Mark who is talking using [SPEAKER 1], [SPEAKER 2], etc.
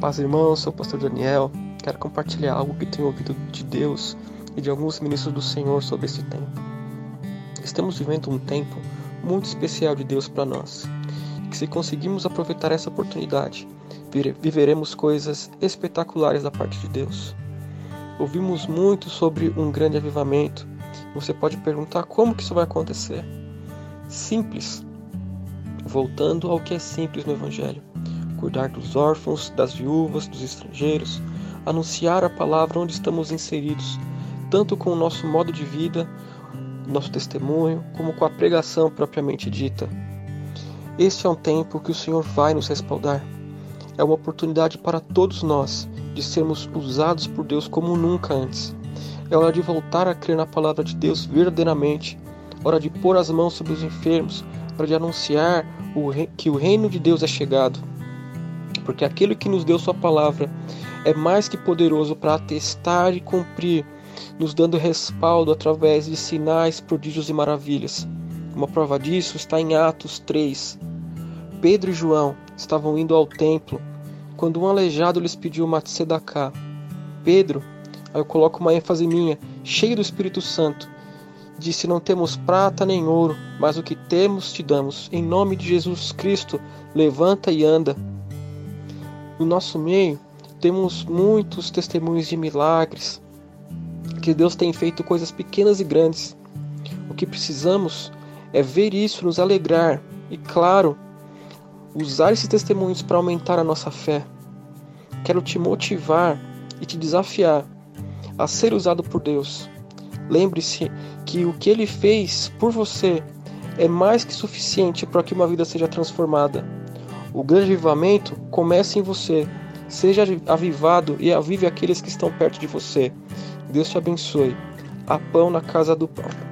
[SPEAKER 1] Paz, irmãos, sou o pastor Daniel. Quero compartilhar algo que tenho ouvido de Deus e de alguns ministros do Senhor sobre esse tempo. Estamos vivendo um tempo muito especial de Deus para nós. Que se conseguirmos aproveitar essa oportunidade, viveremos coisas espetaculares da parte de Deus. Ouvimos muito sobre um grande avivamento. Você pode perguntar como que isso vai acontecer? Simples. Voltando ao que é simples no Evangelho cuidar dos órfãos, das viúvas, dos estrangeiros, anunciar a palavra onde estamos inseridos, tanto com o nosso modo de vida, nosso testemunho, como com a pregação propriamente dita. Este é um tempo que o Senhor vai nos respaldar. É uma oportunidade para todos nós de sermos usados por Deus como nunca antes. É hora de voltar a crer na palavra de Deus verdadeiramente, hora de pôr as mãos sobre os enfermos, hora de anunciar que o reino de Deus é chegado porque aquele que nos deu Sua palavra é mais que poderoso para atestar e cumprir, nos dando respaldo através de sinais, prodígios e maravilhas. Uma prova disso está em Atos 3. Pedro e João estavam indo ao templo quando um aleijado lhes pediu uma tzedakah. Pedro, aí eu coloco uma ênfase minha, cheio do Espírito Santo, disse: Não temos prata nem ouro, mas o que temos te damos. Em nome de Jesus Cristo, levanta e anda. No nosso meio, temos muitos testemunhos de milagres, que Deus tem feito coisas pequenas e grandes. O que precisamos é ver isso, nos alegrar e, claro, usar esses testemunhos para aumentar a nossa fé. Quero te motivar e te desafiar a ser usado por Deus. Lembre-se que o que ele fez por você é mais que suficiente para que uma vida seja transformada. O grande avivamento começa em você. Seja avivado e avive aqueles que estão perto de você. Deus te abençoe. A pão na casa do pão.